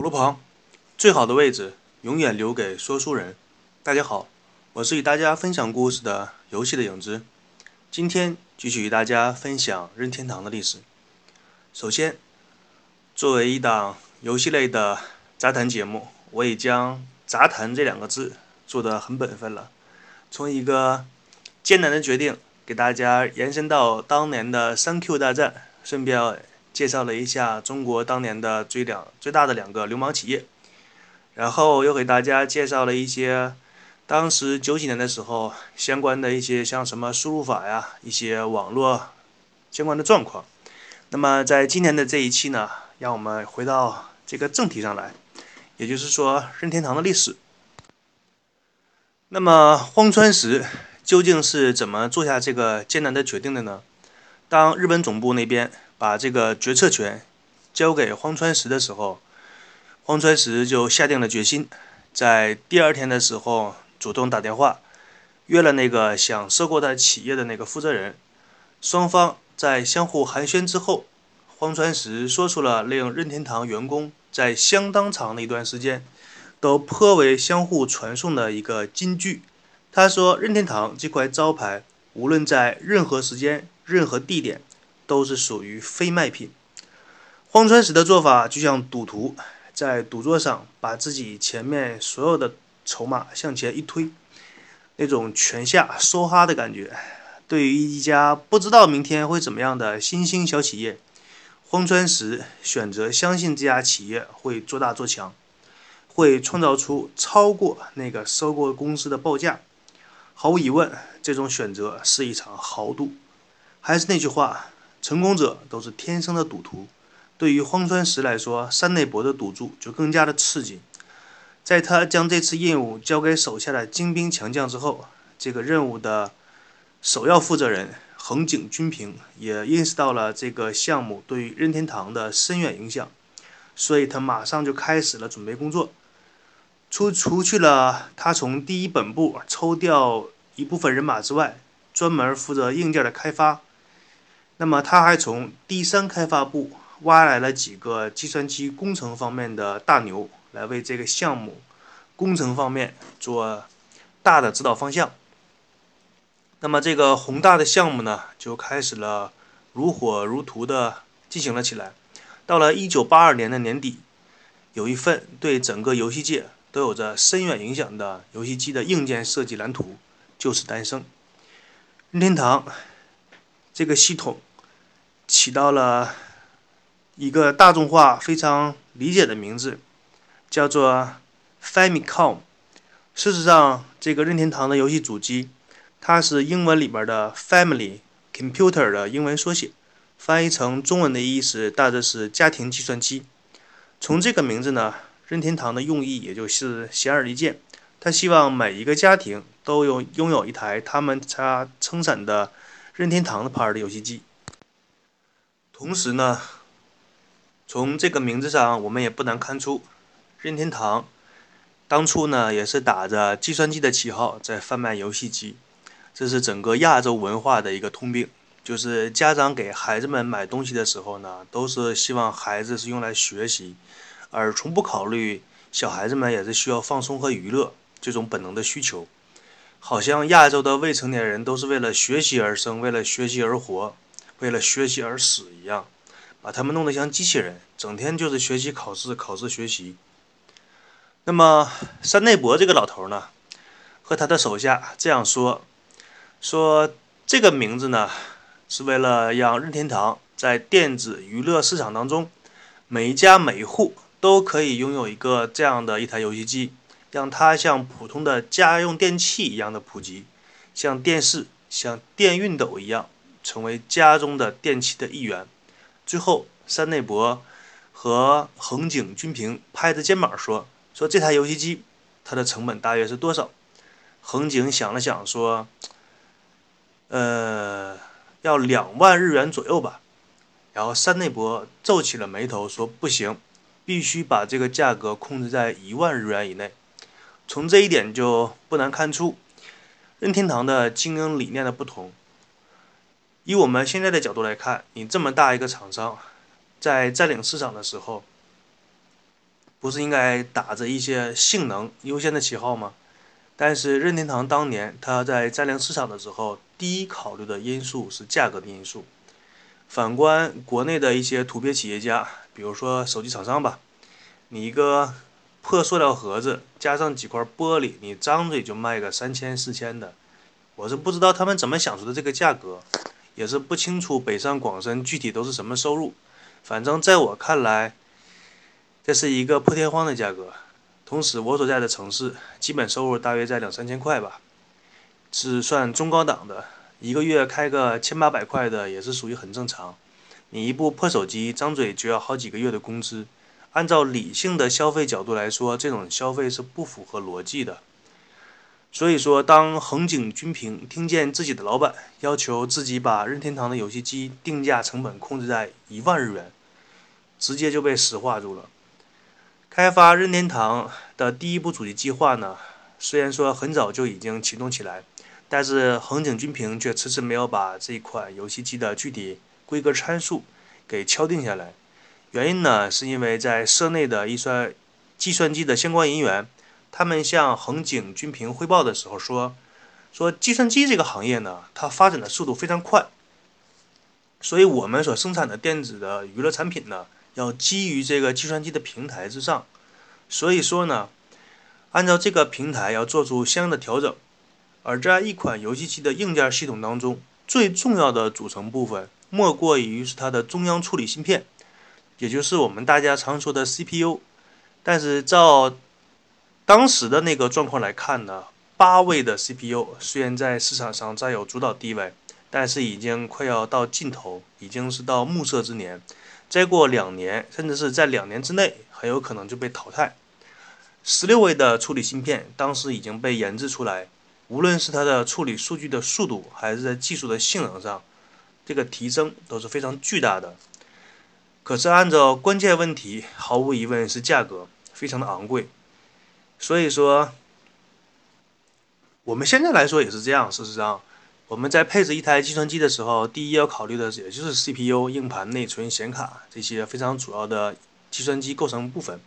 火炉旁，最好的位置永远留给说书人。大家好，我是与大家分享故事的游戏的影子。今天继续与大家分享任天堂的历史。首先，作为一档游戏类的杂谈节目，我已将“杂谈”这两个字做得很本分了。从一个艰难的决定，给大家延伸到当年的三 Q 大战，顺便。介绍了一下中国当年的最两最大的两个流氓企业，然后又给大家介绍了一些当时九几年的时候相关的一些像什么输入法呀，一些网络相关的状况。那么在今天的这一期呢，让我们回到这个正题上来，也就是说任天堂的历史。那么荒川石究竟是怎么做下这个艰难的决定的呢？当日本总部那边。把这个决策权交给荒川石的时候，荒川石就下定了决心，在第二天的时候主动打电话约了那个想收购他企业的那个负责人。双方在相互寒暄之后，荒川石说出了令任天堂员工在相当长的一段时间都颇为相互传颂的一个金句。他说：“任天堂这块招牌，无论在任何时间、任何地点。”都是属于非卖品。荒川石的做法就像赌徒在赌桌上把自己前面所有的筹码向前一推，那种全下梭哈的感觉。对于一家不知道明天会怎么样的新兴小企业，荒川石选择相信这家企业会做大做强，会创造出超过那个收购公司的报价。毫无疑问，这种选择是一场豪赌。还是那句话。成功者都是天生的赌徒。对于荒川石来说，山内博的赌注就更加的刺激。在他将这次任务交给手下的精兵强将之后，这个任务的首要负责人横井军平也意识到了这个项目对于任天堂的深远影响，所以他马上就开始了准备工作。除除去了他从第一本部抽调一部分人马之外，专门负责硬件的开发。那么他还从第三开发部挖来了几个计算机工程方面的大牛，来为这个项目工程方面做大的指导方向。那么这个宏大的项目呢，就开始了如火如荼的进行了起来。到了一九八二年的年底，有一份对整个游戏界都有着深远影响的游戏机的硬件设计蓝图就此诞生。任天堂这个系统。起到了一个大众化、非常理解的名字，叫做 Famicom。事实上，这个任天堂的游戏主机，它是英文里边的 Family Computer 的英文缩写，翻译成中文的意思大致是家庭计算机。从这个名字呢，任天堂的用意也就是显而易见，他希望每一个家庭都有拥有一台他们家生产的任天堂的牌的游戏机。同时呢，从这个名字上，我们也不难看出，任天堂当初呢也是打着计算机的旗号在贩卖游戏机。这是整个亚洲文化的一个通病，就是家长给孩子们买东西的时候呢，都是希望孩子是用来学习，而从不考虑小孩子们也是需要放松和娱乐这种本能的需求。好像亚洲的未成年人都是为了学习而生，为了学习而活。为了学习而死一样，把他们弄得像机器人，整天就是学习、考试、考试、学习。那么山内博这个老头呢，和他的手下这样说：说这个名字呢，是为了让任天堂在电子娱乐市场当中，每一家每一户都可以拥有一个这样的一台游戏机，让它像普通的家用电器一样的普及，像电视、像电熨斗一样。成为家中的电器的一员。最后，山内博和横井军平拍着肩膀说：“说这台游戏机，它的成本大约是多少？”横井想了想说：“呃，要两万日元左右吧。”然后山内博皱起了眉头说：“不行，必须把这个价格控制在一万日元以内。”从这一点就不难看出，任天堂的经营理念的不同。以我们现在的角度来看，你这么大一个厂商，在占领市场的时候，不是应该打着一些性能优先的旗号吗？但是任天堂当年他在占领市场的时候，第一考虑的因素是价格的因素。反观国内的一些土鳖企业家，比如说手机厂商吧，你一个破塑料盒子加上几块玻璃，你张嘴就卖个三千四千的，我是不知道他们怎么想出的这个价格，也是不清楚北上广深具体都是什么收入。反正在我看来，这是一个破天荒的价格。同时，我所在的城市基本收入大约在两三千块吧，是算中高档的。一个月开个千八百块的也是属于很正常。你一部破手机，张嘴就要好几个月的工资。按照理性的消费角度来说，这种消费是不符合逻辑的。所以说，当横井军平听见自己的老板要求自己把任天堂的游戏机定价成本控制在一万日元，直接就被石化住了。开发任天堂的第一部主机计划呢，虽然说很早就已经启动起来，但是横井军平却迟迟没有把这款游戏机的具体规格参数给敲定下来。原因呢，是因为在社内的一算计算机的相关人员，他们向横井军平汇报的时候说，说计算机这个行业呢，它发展的速度非常快，所以我们所生产的电子的娱乐产品呢。要基于这个计算机的平台之上，所以说呢，按照这个平台要做出相应的调整。而在一款游戏机的硬件系统当中，最重要的组成部分莫过于是它的中央处理芯片，也就是我们大家常说的 CPU。但是照当时的那个状况来看呢，八位的 CPU 虽然在市场上占有主导地位，但是已经快要到尽头，已经是到暮色之年。再过两年，甚至是在两年之内，很有可能就被淘汰。十六位的处理芯片当时已经被研制出来，无论是它的处理数据的速度，还是在技术的性能上，这个提升都是非常巨大的。可是按照关键问题，毫无疑问是价格非常的昂贵。所以说，我们现在来说也是这样。事实上。我们在配置一台计算机的时候，第一要考虑的也就是 CPU、硬盘、内存、显卡这些非常主要的计算机构成部分。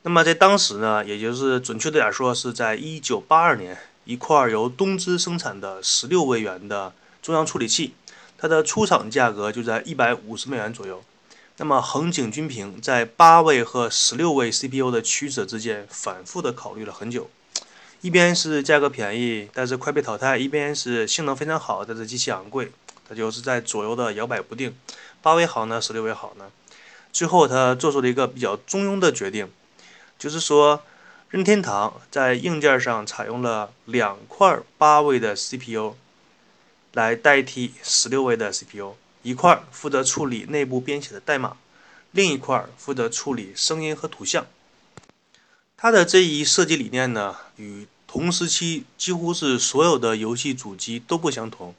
那么在当时呢，也就是准确的点说，是在1982年，一块由东芝生产的16位元的中央处理器，它的出厂价格就在150美元左右。那么横井军平在八位和16位 CPU 的取舍之间反复的考虑了很久。一边是价格便宜，但是快被淘汰；一边是性能非常好，但是极其昂贵。他就是在左右的摇摆不定，八位好呢，十六位好呢？最后他做出了一个比较中庸的决定，就是说，任天堂在硬件上采用了两块八位的 CPU 来代替十六位的 CPU，一块负责处理内部编写的代码，另一块负责处理声音和图像。它的这一设计理念呢，与同时期几乎是所有的游戏主机都不相同。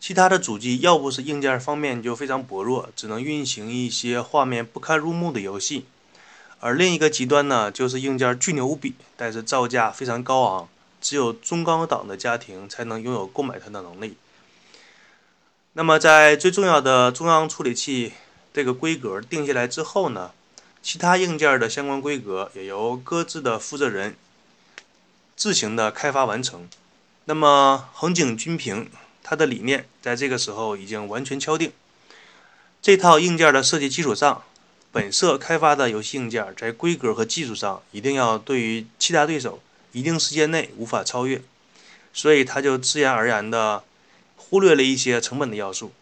其他的主机要不是硬件方面就非常薄弱，只能运行一些画面不堪入目的游戏；而另一个极端呢，就是硬件巨牛无比，但是造价非常高昂，只有中高档的家庭才能拥有购买它的能力。那么，在最重要的中央处理器这个规格定下来之后呢？其他硬件的相关规格也由各自的负责人自行的开发完成。那么横井军平他的理念在这个时候已经完全敲定。这套硬件的设计基础上，本社开发的游戏硬件在规格和技术上一定要对于其他对手一定时间内无法超越。所以他就自然而然的忽略了一些成本的要素。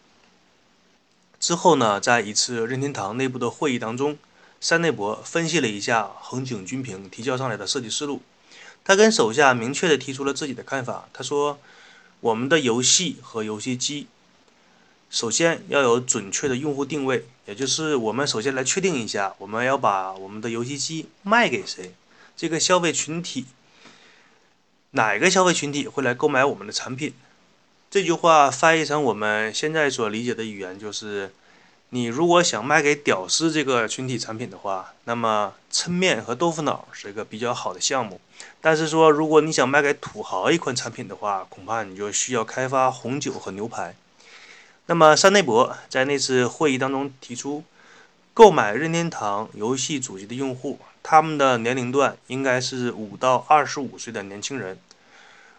之后呢，在一次任天堂内部的会议当中。山内博分析了一下横井军平提交上来的设计思路，他跟手下明确地提出了自己的看法。他说：“我们的游戏和游戏机，首先要有准确的用户定位，也就是我们首先来确定一下，我们要把我们的游戏机卖给谁，这个消费群体，哪个消费群体会来购买我们的产品？”这句话翻译成我们现在所理解的语言就是。你如果想卖给屌丝这个群体产品的话，那么抻面和豆腐脑是一个比较好的项目。但是说，如果你想卖给土豪一款产品的话，恐怕你就需要开发红酒和牛排。那么山内博在那次会议当中提出，购买任天堂游戏主机的用户，他们的年龄段应该是五到二十五岁的年轻人。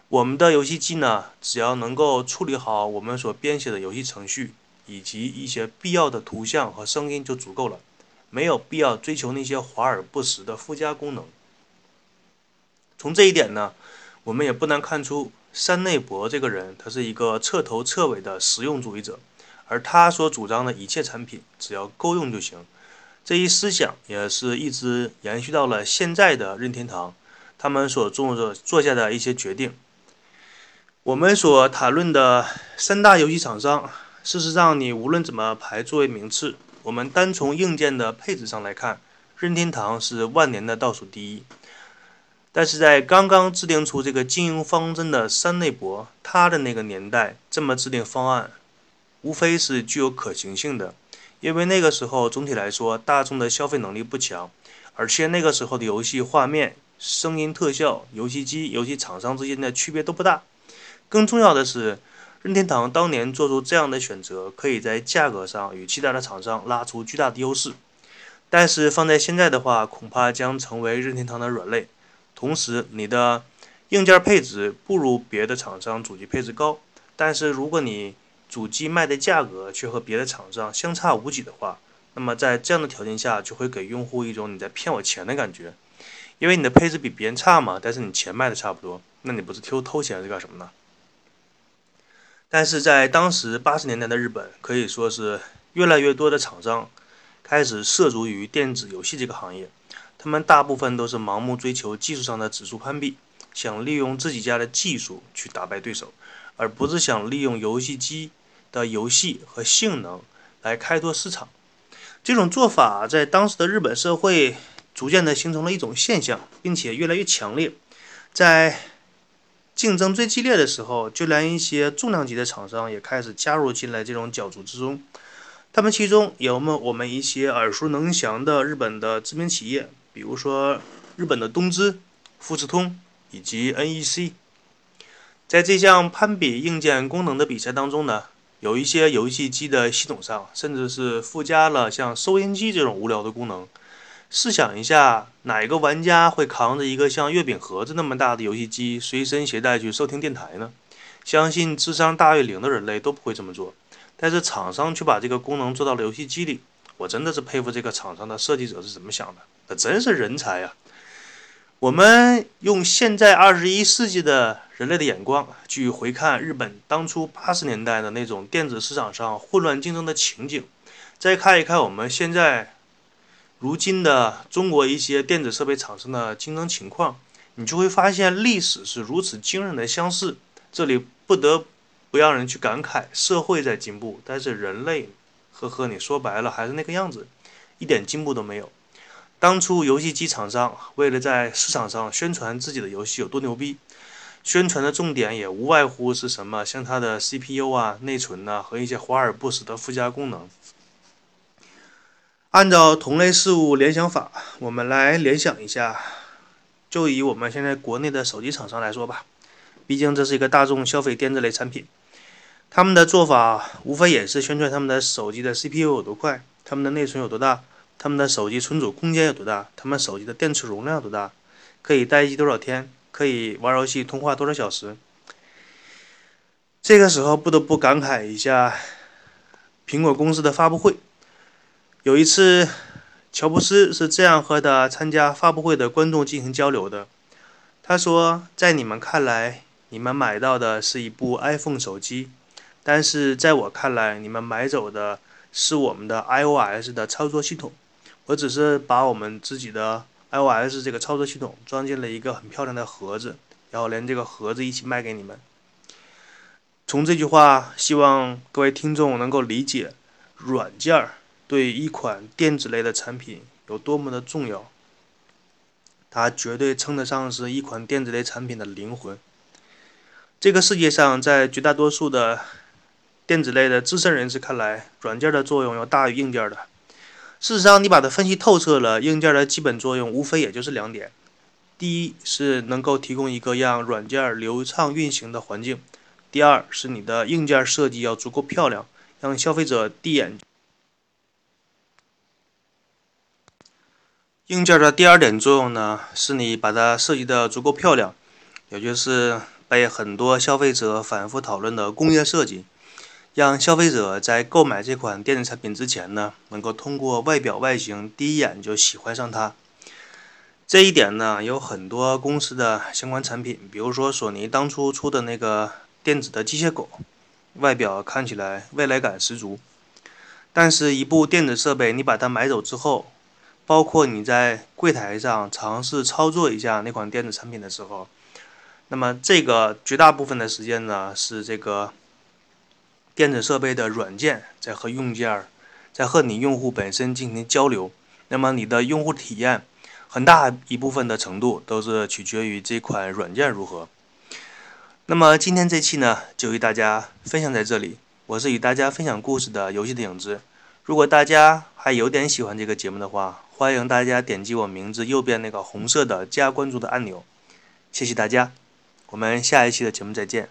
我们的游戏机呢，只要能够处理好我们所编写的游戏程序，以及一些必要的图像和声音就足够了，没有必要追求那些华而不实的附加功能。从这一点呢，我们也不难看出，山内博这个人，他是一个彻头彻尾的实用主义者，而他所主张的一切产品只要够用就行，这一思想也是一直延续到了现在的任天堂，他们所做的做下的一些决定。我们所谈论的三大游戏厂商，事实上，你无论怎么排作为名次，我们单从硬件的配置上来看，任天堂是万年的倒数第一。但是在刚刚制定出这个经营方针的山内博，他的那个年代这么制定方案，无非是具有可行性的，因为那个时候总体来说大众的消费能力不强，而且那个时候的游戏画面、声音特效、游戏机、游戏厂商之间的区别都不大。更重要的是，任天堂当年做出这样的选择，可以在价格上与其他的厂商拉出巨大的优势。但是放在现在的话，恐怕将成为任天堂的软肋。同时，你的硬件配置不如别的厂商主机配置高，但是如果你主机卖的价格却和别的厂商相差无几的话，那么在这样的条件下，就会给用户一种你在骗我钱的感觉。因为你的配置比别人差嘛，但是你钱卖的差不多，那你不是偷偷钱是干什么呢？但是在当时八十年代的日本，可以说是越来越多的厂商开始涉足于电子游戏这个行业。他们大部分都是盲目追求技术上的指数攀比，想利用自己家的技术去打败对手，而不是想利用游戏机的游戏和性能来开拓市场。这种做法在当时的日本社会逐渐的形成了一种现象，并且越来越强烈。在竞争最激烈的时候，就连一些重量级的厂商也开始加入进来这种角逐之中。他们其中有么我们一些耳熟能详的日本的知名企业，比如说日本的东芝、富士通以及 NEC。在这项攀比硬件功能的比赛当中呢，有一些游戏机的系统上甚至是附加了像收音机这种无聊的功能。试想一下，哪一个玩家会扛着一个像月饼盒子那么大的游戏机随身携带去收听电台呢？相信智商大于零的人类都不会这么做。但是厂商却把这个功能做到了游戏机里，我真的是佩服这个厂商的设计者是怎么想的，那真是人才呀！我们用现在二十一世纪的人类的眼光去回看日本当初八十年代的那种电子市场上混乱竞争的情景，再看一看我们现在。如今的中国一些电子设备厂商的竞争情况，你就会发现历史是如此惊人的相似。这里不得不让人去感慨，社会在进步，但是人类，呵呵，你说白了还是那个样子，一点进步都没有。当初游戏机厂商为了在市场上宣传自己的游戏有多牛逼，宣传的重点也无外乎是什么，像它的 CPU 啊、内存呐和一些华而不实的附加功能。按照同类事物联想法，我们来联想一下，就以我们现在国内的手机厂商来说吧，毕竟这是一个大众消费电子类产品，他们的做法无非也是宣传他们的手机的 CPU 有多快，他们的内存有多大，他们的手机存储空间有多大，他们手机的电池容量有多大，可以待机多少天，可以玩游戏通话多少小时。这个时候不得不感慨一下苹果公司的发布会。有一次，乔布斯是这样和他参加发布会的观众进行交流的。他说：“在你们看来，你们买到的是一部 iPhone 手机，但是在我看来，你们买走的是我们的 iOS 的操作系统。我只是把我们自己的 iOS 这个操作系统装进了一个很漂亮的盒子，然后连这个盒子一起卖给你们。”从这句话，希望各位听众能够理解软件儿。对一款电子类的产品有多么的重要，它绝对称得上是一款电子类产品的灵魂。这个世界上，在绝大多数的电子类的资深人士看来，软件的作用要大于硬件的。事实上，你把它分析透彻了，硬件的基本作用无非也就是两点：第一是能够提供一个让软件流畅运行的环境；第二是你的硬件设计要足够漂亮，让消费者第一眼。硬件的第二点作用呢，是你把它设计的足够漂亮，也就是被很多消费者反复讨论的工业设计，让消费者在购买这款电子产品之前呢，能够通过外表外形第一眼就喜欢上它。这一点呢，有很多公司的相关产品，比如说索尼当初出的那个电子的机械狗，外表看起来未来感十足，但是，一部电子设备你把它买走之后，包括你在柜台上尝试操作一下那款电子产品的时候，那么这个绝大部分的时间呢，是这个电子设备的软件在和硬件儿在和你用户本身进行交流。那么你的用户体验很大一部分的程度都是取决于这款软件如何。那么今天这期呢，就与大家分享在这里。我是与大家分享故事的游戏的影子。如果大家还有点喜欢这个节目的话，欢迎大家点击我名字右边那个红色的加关注的按钮，谢谢大家，我们下一期的节目再见。